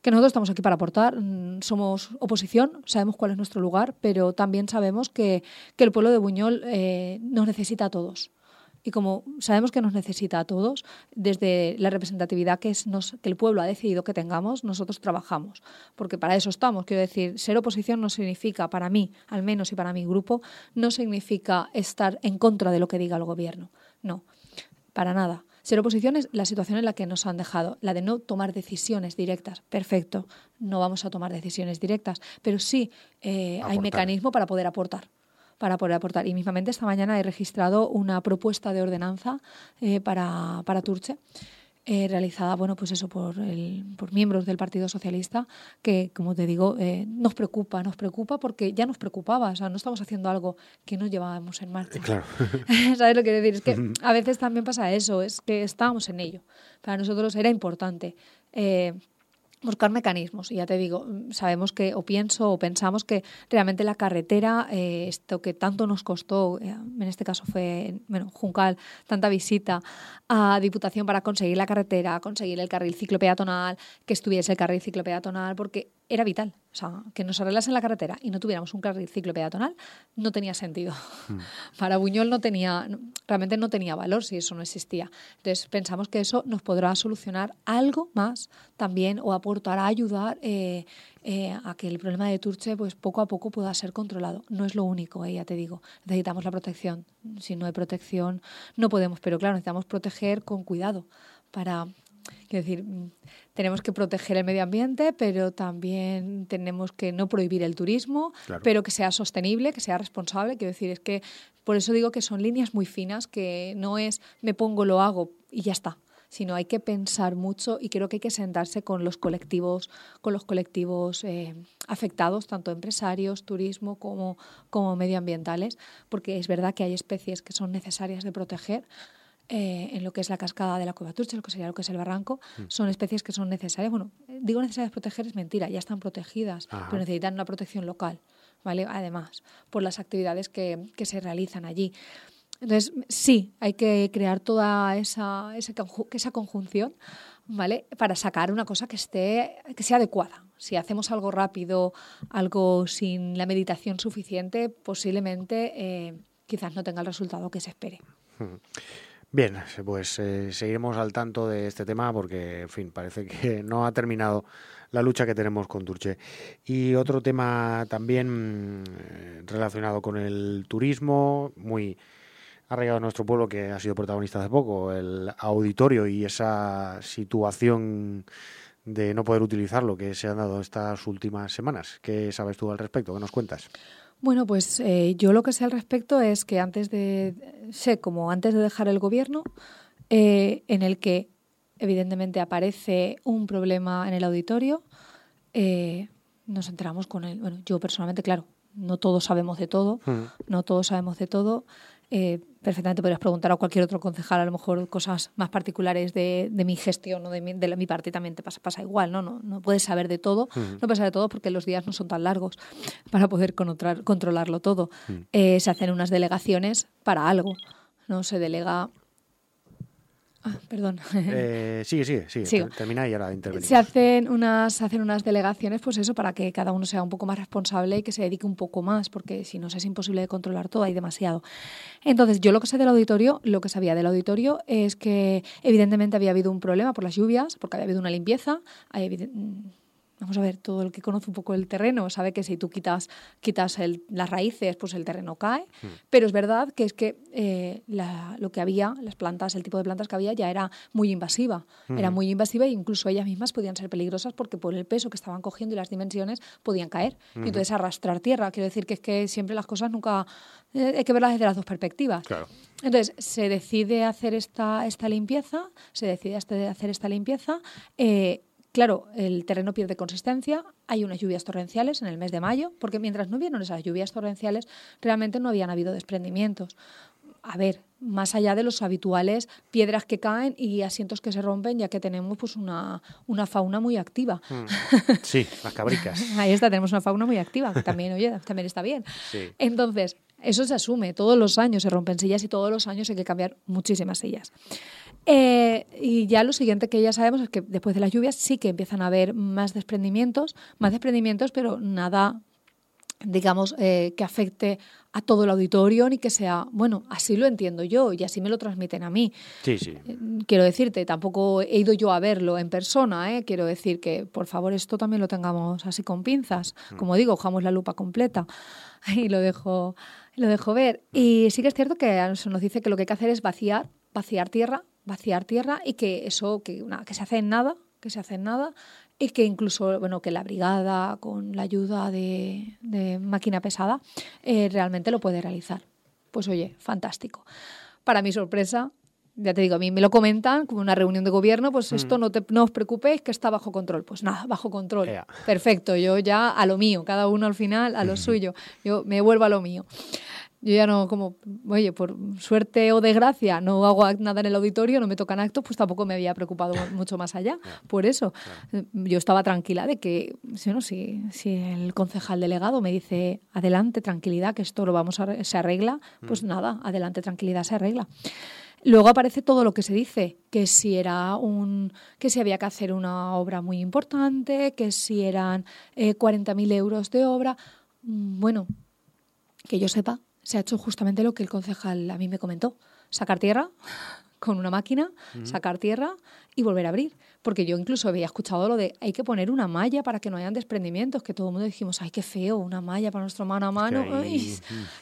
que nosotros estamos aquí para aportar. Mm, somos oposición, sabemos cuál es nuestro lugar, pero también sabemos que, que el pueblo de Buñol eh, nos necesita a todos. Y como sabemos que nos necesita a todos, desde la representatividad que, es nos, que el pueblo ha decidido que tengamos, nosotros trabajamos. Porque para eso estamos. Quiero decir, ser oposición no significa, para mí, al menos y para mi grupo, no significa estar en contra de lo que diga el gobierno. No, para nada. Ser oposición es la situación en la que nos han dejado, la de no tomar decisiones directas. Perfecto, no vamos a tomar decisiones directas, pero sí eh, hay mecanismo para poder aportar para poder aportar. Y mismamente esta mañana he registrado una propuesta de ordenanza eh, para, para Turche. Eh, realizada bueno pues eso por, el, por miembros del Partido Socialista que como te digo eh, nos preocupa nos preocupa porque ya nos preocupaba o sea no estamos haciendo algo que no llevábamos en marcha claro. sabes lo que quiero decir es que a veces también pasa eso es que estábamos en ello para nosotros era importante buscar mecanismos. Y ya te digo, sabemos que, o pienso, o pensamos que realmente la carretera, eh, esto que tanto nos costó, eh, en este caso fue bueno, Juncal, tanta visita a Diputación para conseguir la carretera, conseguir el carril ciclopeatonal, que estuviese el carril ciclopeatonal, porque era vital. O sea, que nos arreglasen la carretera y no tuviéramos un carril ciclopeatonal no tenía sentido. Hmm. Para Buñol no tenía, realmente no tenía valor si eso no existía. Entonces pensamos que eso nos podrá solucionar algo más también o aportar a ayudar eh, eh, a que el problema de Turche pues poco a poco pueda ser controlado. No es lo único, eh, ya te digo. Necesitamos la protección. Si no hay protección no podemos, pero claro, necesitamos proteger con cuidado para Quiero decir, tenemos que proteger el medio ambiente, pero también tenemos que no prohibir el turismo, pero que sea sostenible, que sea responsable. Quiero decir, es que por eso digo que son líneas muy finas, que no es me pongo, lo hago y ya está sino hay que pensar mucho y creo que hay que sentarse con los colectivos, con los colectivos eh, afectados, tanto empresarios, turismo como, como medioambientales, porque es verdad que hay especies que son necesarias de proteger, eh, en lo que es la cascada de la Cueva Turche, lo que sería lo que es el barranco, son especies que son necesarias. Bueno, digo necesarias proteger es mentira, ya están protegidas, pero necesitan una protección local, ¿vale? Además, por las actividades que, que se realizan allí. Entonces, sí, hay que crear toda esa, esa, esa conjunción, ¿vale? Para sacar una cosa que esté, que sea adecuada. Si hacemos algo rápido, algo sin la meditación suficiente, posiblemente eh, quizás no tenga el resultado que se espere. Bien, pues eh, seguiremos al tanto de este tema porque, en fin, parece que no ha terminado la lucha que tenemos con Turche. Y otro tema también mm, relacionado con el turismo, muy arraigado a nuestro pueblo, que ha sido protagonista hace poco, el auditorio y esa situación de no poder utilizarlo que se han dado estas últimas semanas. ¿Qué sabes tú al respecto? ¿Qué nos cuentas? Bueno, pues eh, yo lo que sé al respecto es que antes de, sé como antes de dejar el gobierno, eh, en el que evidentemente aparece un problema en el auditorio, eh, nos enteramos con él. Bueno, yo personalmente, claro, no todos sabemos de todo, mm. no todos sabemos de todo. Eh, perfectamente podrías preguntar a cualquier otro concejal, a lo mejor cosas más particulares de, mi gestión o de mi, de mi parte también te pasa, pasa igual, ¿no? ¿no? No puedes saber de todo, no puedes saber de todo porque los días no son tan largos para poder controlarlo todo. Eh, se hacen unas delegaciones para algo, ¿no? Se delega Ah, perdón. Eh, sigue, sigue, sigue. Termina y ahora intervenimos. Se hacen unas, hacen unas delegaciones, pues eso, para que cada uno sea un poco más responsable y que se dedique un poco más, porque si no es imposible de controlar todo, hay demasiado. Entonces, yo lo que sé del auditorio, lo que sabía del auditorio es que evidentemente había habido un problema por las lluvias, porque había habido una limpieza, hay vamos a ver, todo el que conoce un poco el terreno sabe que si tú quitas, quitas las raíces, pues el terreno cae. Hmm. Pero es verdad que es que eh, lo que había, las plantas, el tipo de plantas que había ya era muy invasiva. Era hmm. muy invasiva e incluso ellas mismas podían ser peligrosas porque por el peso que estaban cogiendo y las dimensiones podían caer. Y hmm. entonces arrastrar tierra. Quiero decir que es que siempre las cosas nunca... Eh, hay que verlas desde las dos perspectivas. Entonces, se decide hacer esta, esta limpieza, se decide hacer esta limpieza. Eh, Claro, el terreno pierde consistencia, hay unas lluvias torrenciales en el mes de mayo, porque mientras no vieron esas lluvias torrenciales, realmente no habían habido desprendimientos. A ver, más allá de los habituales piedras que caen y asientos que se rompen, ya que tenemos pues una, una fauna muy activa. Hmm. Sí, las cabricas. Ahí está, tenemos una fauna muy activa, que también, oye, también está bien. Entonces, eso se asume, todos los años se rompen sillas y todos los años hay que cambiar muchísimas sillas. Eh, y ya lo siguiente que ya sabemos es que después de las lluvias sí que empiezan a haber más desprendimientos, más desprendimientos, pero nada, digamos, eh, que afecte a todo el auditorio ni que sea, bueno, así lo entiendo yo y así me lo transmiten a mí. Sí, sí. Eh, quiero decirte, tampoco he ido yo a verlo en persona, ¿eh? quiero decir que por favor esto también lo tengamos así con pinzas. Mm. Como digo, ojamos la lupa completa y lo dejo, lo dejo ver. Y sí que es cierto que se nos dice que lo que hay que hacer es vaciar, vaciar tierra vaciar tierra y que eso que, que se hace en nada, que se hace en nada y que incluso, bueno, que la brigada con la ayuda de, máquina pesada eh, realmente lo puede realizar. Pues oye, fantástico. Para mi sorpresa, ya te digo, a mí me lo comentan como una reunión de gobierno, pues esto mm. no, te, no os preocupéis que está bajo control. Pues nada, bajo control. Perfecto, yo ya a lo mío, cada uno al final a lo suyo. Yo me vuelvo a lo mío. Yo ya no, como, oye, por suerte o desgracia, no hago nada en el auditorio, no me tocan actos, pues tampoco me había preocupado mucho más allá. Por eso, yo estaba tranquila de que, si, no, si, si el concejal delegado me dice, adelante, tranquilidad, que esto lo vamos a, se arregla, pues mm. nada, adelante, tranquilidad, se arregla. Luego aparece todo lo que se dice, que si era un, que si había que hacer una obra muy importante, que si eran eh, 40.000 euros de obra. Mm, bueno, que yo sepa, se ha hecho justamente lo que el concejal a mí me comentó. Sacar tierra con una máquina, sacar tierra y volver a abrir. Porque yo incluso había escuchado lo de hay que poner una malla para que no hayan desprendimientos, que todo el mundo dijimos, ay, qué feo, una malla para nuestro mano a mano.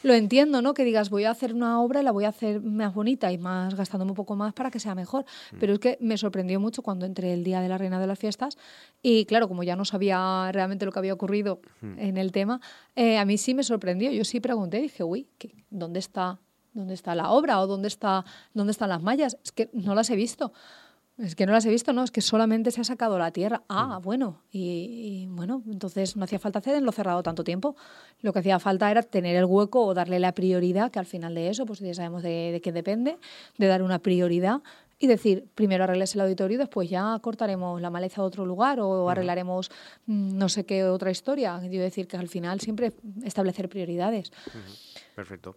lo entiendo, ¿no? Que digas, voy a hacer una obra y la voy a hacer más bonita y más gastándome un poco más para que sea mejor. Mm. Pero es que me sorprendió mucho cuando entré el día de la Reina de las Fiestas y claro, como ya no sabía realmente lo que había ocurrido en el tema, eh, a mí sí me sorprendió. Yo sí pregunté, dije, uy, ¿dónde está ¿dónde está la obra o dónde, está, dónde están las mallas? Es que no las he visto. Es que no las he visto, no, es que solamente se ha sacado la tierra. Ah, bueno, y, bueno, entonces no hacía falta hacer en lo cerrado tanto tiempo. Lo que hacía falta era tener el hueco o darle la prioridad, que al final de eso, pues ya sabemos de, qué depende, de dar una prioridad y decir, primero arregles el auditorio y después ya cortaremos la maleza a otro lugar o arreglaremos mm, no sé qué otra historia. Quiero decir que al final siempre establecer prioridades. Perfecto.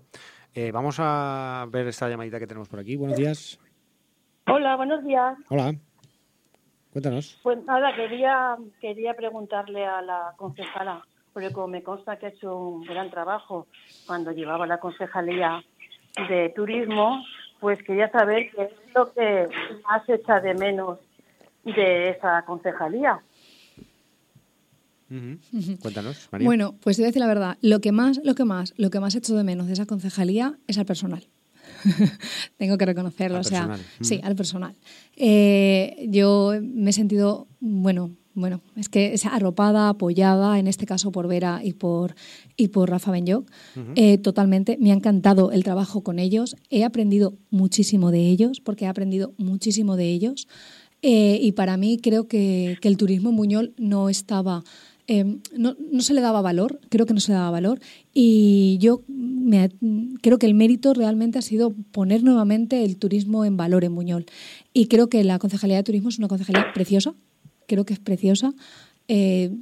Eh, vamos a ver esta llamadita que tenemos por aquí. Buenos días. Hola, buenos días. Hola. Cuéntanos. Pues nada, quería, quería preguntarle a la concejala, porque como me consta que ha hecho un gran trabajo cuando llevaba la concejalía de turismo, pues quería saber qué es lo que más echa de menos de esa concejalía. Cuéntanos, María. Bueno, pues te voy a decir la verdad. Lo que más, lo que más, lo que más echo de menos de esa concejalía es al personal. Tengo que reconocerlo, o sea, sí, al personal. Eh, yo me he sentido, bueno, bueno, es que es arropada, apoyada, en este caso por Vera y por, y por Rafa Benyoc, eh, totalmente. Me ha encantado el trabajo con ellos. He aprendido muchísimo de ellos, porque he aprendido muchísimo de ellos. Eh, y para mí creo que, que el turismo en Buñol no estaba Em, no, se le daba valor, creo que no se le daba valor, y yo creo que el mérito realmente ha sido poner nuevamente el turismo en valor en Buñol. Y creo que la Concejalía de Turismo es una concejalía preciosa, creo que es preciosa. Eh,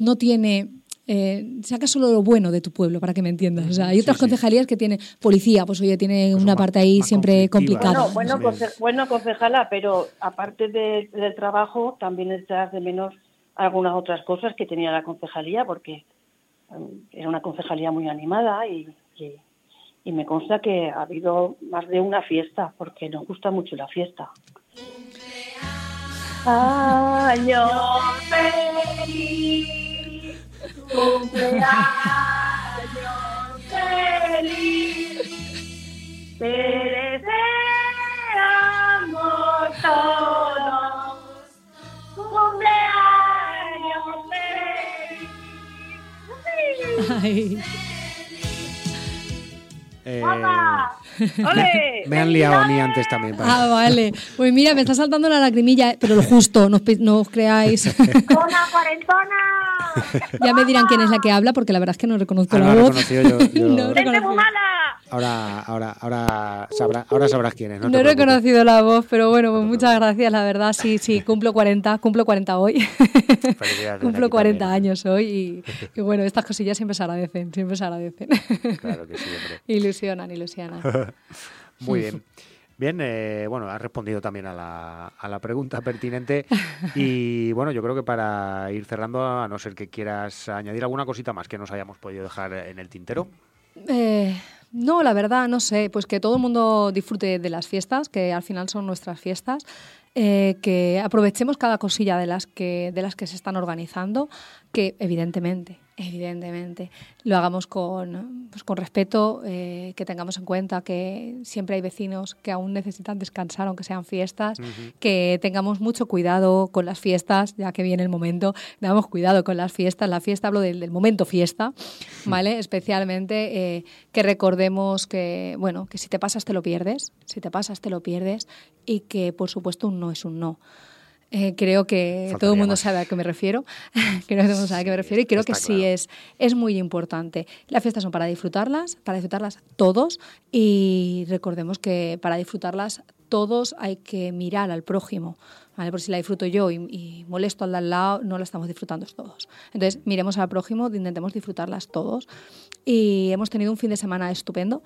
no tiene eh, saca solo lo bueno de tu pueblo, para que me entiendas. hay otras concejalías que tienen policía, pues oye, tiene pues una parte ahí siempre complicada. Bueno, bueno, concejala, pero aparte del trabajo, también echas de menos algunas otras cosas que tenía la concejalía, porque um, era una concejalía muy animada y, me consta que ha habido más de una fiesta, porque nos gusta mucho la fiesta. Año feliz, cumpleaños feliz, te todos cumpleaños. Ay. Eh, me han liado a mí antes también. Ah, vale. Pues mira, me está saltando la lacrimilla, pero lo justo, no, no os creáis. ¡Hola, cuarentona! ya me dirán quién es la que habla, porque la verdad es que no reconozco ah, la voz. Yo, yo, no reconozco. Ahora, ahora, ahora, ahora sabrás quién es. No, he reconocido la voz, pero bueno, pues muchas gracias, la verdad. Sí, sí, cumplo 40, cumplo 40 hoy. cumplo 40 años hoy y, bueno, estas cosillas siempre se agradecen, siempre se agradecen. Claro que sí, ilusionan, ilusionan. Muy bien. Bien, eh, bueno, has respondido también a la, a la pregunta pertinente y bueno, yo creo que para ir cerrando, a no ser que quieras añadir alguna cosita más que nos hayamos podido dejar en el tintero. Eh, no, la verdad, no sé, pues que todo el mundo disfrute de las fiestas, que al final son nuestras fiestas, eh, que aprovechemos cada cosilla de las que, de las que se están organizando, que evidentemente Evidentemente, lo hagamos con, pues con respeto, eh, que tengamos en cuenta que siempre hay vecinos que aún necesitan descansar, aunque sean fiestas, que tengamos mucho cuidado con las fiestas, ya que viene el momento, tengamos cuidado con las fiestas, la fiesta hablo del, momento fiesta, ¿vale? Especialmente eh, que recordemos que, bueno, que si te pasas te lo pierdes, si te pasas te lo pierdes y que por supuesto un no es un no. Eh, creo que todo el mundo sabe a qué me refiero. creo que todo el mundo sabe a qué me refiero y creo que sí es, es muy importante. Las fiestas son para disfrutarlas, para disfrutarlas todos y recordemos que para disfrutarlas todos hay que mirar al prójimo. ¿vale? Por si la disfruto yo y, molesto al de al lado, no la estamos disfrutando todos. Entonces, miremos al prójimo, intentemos disfrutarlas todos. Y hemos tenido un fin de semana estupendo.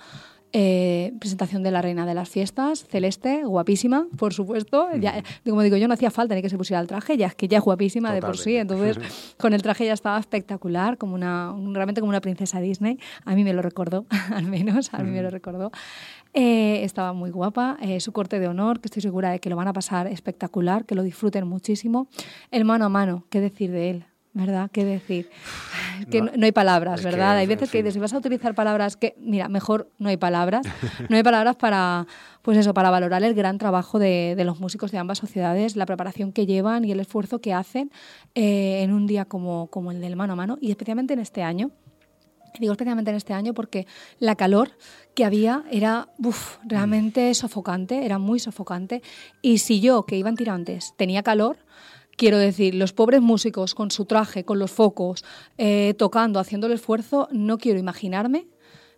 Eh, presentación de la reina de las fiestas, Celeste, guapísima, por supuesto. Ya, como digo, yo no hacía falta ni que se pusiera el traje, ya es que ya es guapísima de por sí. Entonces, con el traje ya estaba espectacular, como una, realmente como una princesa Disney. A mí me lo recordó, al menos, a mí me lo recordó. Eh, estaba muy guapa. Eh, su corte de honor, que estoy segura de que lo van a pasar espectacular, que lo disfruten muchísimo. El mano a mano, ¿qué decir de él? ¿Verdad? ¿Qué decir? Que no, hay palabras, ¿verdad? hay veces que si vas a utilizar palabras que, mira, mejor no hay palabras. No hay palabras para, pues eso, para valorar el gran trabajo de, los músicos de ambas sociedades, la preparación que llevan y el esfuerzo que hacen eh, en un día como, como el del mano a mano y especialmente en este año Digo especialmente en este año porque la calor que había era realmente sofocante, era muy sofocante. Y si yo, que iba en tirantes, tenía calor, quiero decir, los pobres músicos con su traje, con los focos, eh, tocando, haciendo el esfuerzo, no quiero imaginarme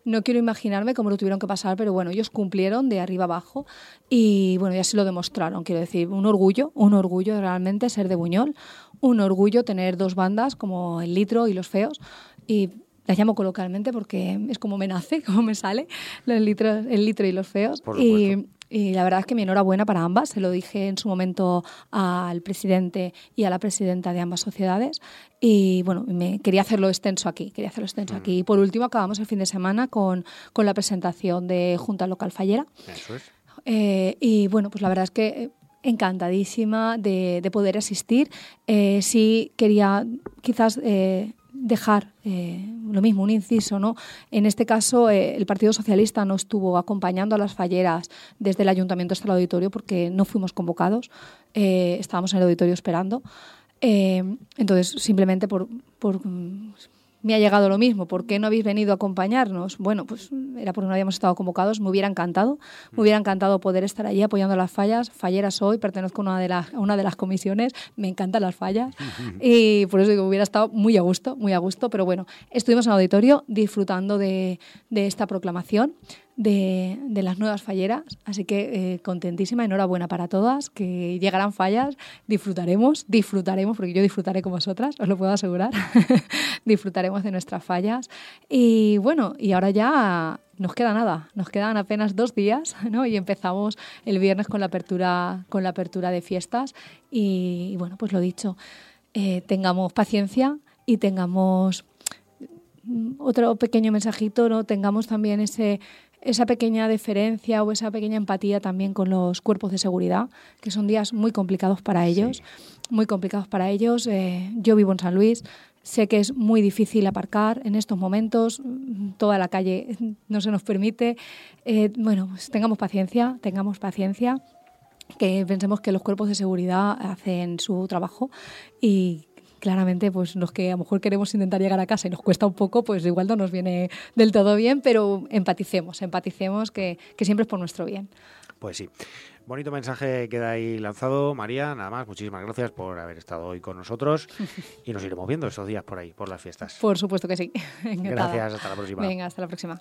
no quiero imaginarme cómo lo tuvieron que pasar, pero bueno, ellos cumplieron de arriba abajo y bueno, ya se lo demostraron. Quiero decir, un orgullo, un orgullo realmente ser de Buñol, un orgullo tener dos bandas como El Litro y Los Feos y las llamo coloquialmente porque es como me nace, como me sale, el litro, el litro y los feos. y, y, la verdad es que mi enhorabuena para ambas, se lo dije en su momento al presidente y a la presidenta de ambas sociedades. Y bueno, me quería hacerlo extenso aquí, quería hacerlo extenso aquí. Y por último, acabamos el fin de semana con, con la presentación de Junta Local Fallera. Eso es. Eh, y bueno, pues la verdad es que encantadísima de, de poder asistir. Eh, sí quería quizás eh, dejar eh, lo mismo, un inciso, ¿no? En este caso, eh, el Partido Socialista no estuvo acompañando a las falleras desde el ayuntamiento hasta el auditorio porque no fuimos convocados, eh, estábamos en el auditorio esperando. entonces, simplemente por me ha llegado lo mismo, ¿por qué no habéis venido a acompañarnos? Bueno, pues era porque no habíamos estado convocados, me hubiera encantado, me hubiera encantado poder estar allí apoyando las fallas, fallera soy, pertenezco a una de las, una de las comisiones, me encantan las fallas y por eso digo, hubiera estado muy a gusto, muy a gusto, pero bueno, estuvimos en el auditorio disfrutando de, de esta proclamación de, las nuevas falleras. Así que eh, contentísima, enhorabuena para todas, que llegarán fallas, disfrutaremos, disfrutaremos, porque yo disfrutaré con vosotras, os lo puedo asegurar, disfrutaremos de nuestras fallas. Y bueno, y ahora ya nos queda nada, nos quedan apenas dos días ¿no? y empezamos el viernes con la apertura, con la apertura de fiestas. Y, bueno, pues lo dicho, eh, tengamos paciencia y tengamos mm, otro pequeño mensajito, ¿no? tengamos también ese esa pequeña deferencia o esa pequeña empatía también con los cuerpos de seguridad, que son días muy complicados para ellos, muy complicados para ellos. Eh, yo vivo en San Luis, sé que es muy difícil aparcar en estos momentos, toda la calle no se nos permite. Eh, bueno, pues tengamos paciencia, tengamos paciencia que pensemos que los cuerpos de seguridad hacen su trabajo y claramente pues los que a lo mejor queremos intentar llegar a casa y nos cuesta un poco, pues igual no nos viene del todo bien, pero empaticemos, empaticemos que, que siempre es por nuestro bien. Pues sí. Bonito mensaje queda ahí lanzado. María, nada más, muchísimas gracias por haber estado hoy con nosotros y nos iremos viendo estos días por ahí, por las fiestas. Por supuesto que sí. Gracias, hasta la próxima. Venga, hasta la próxima.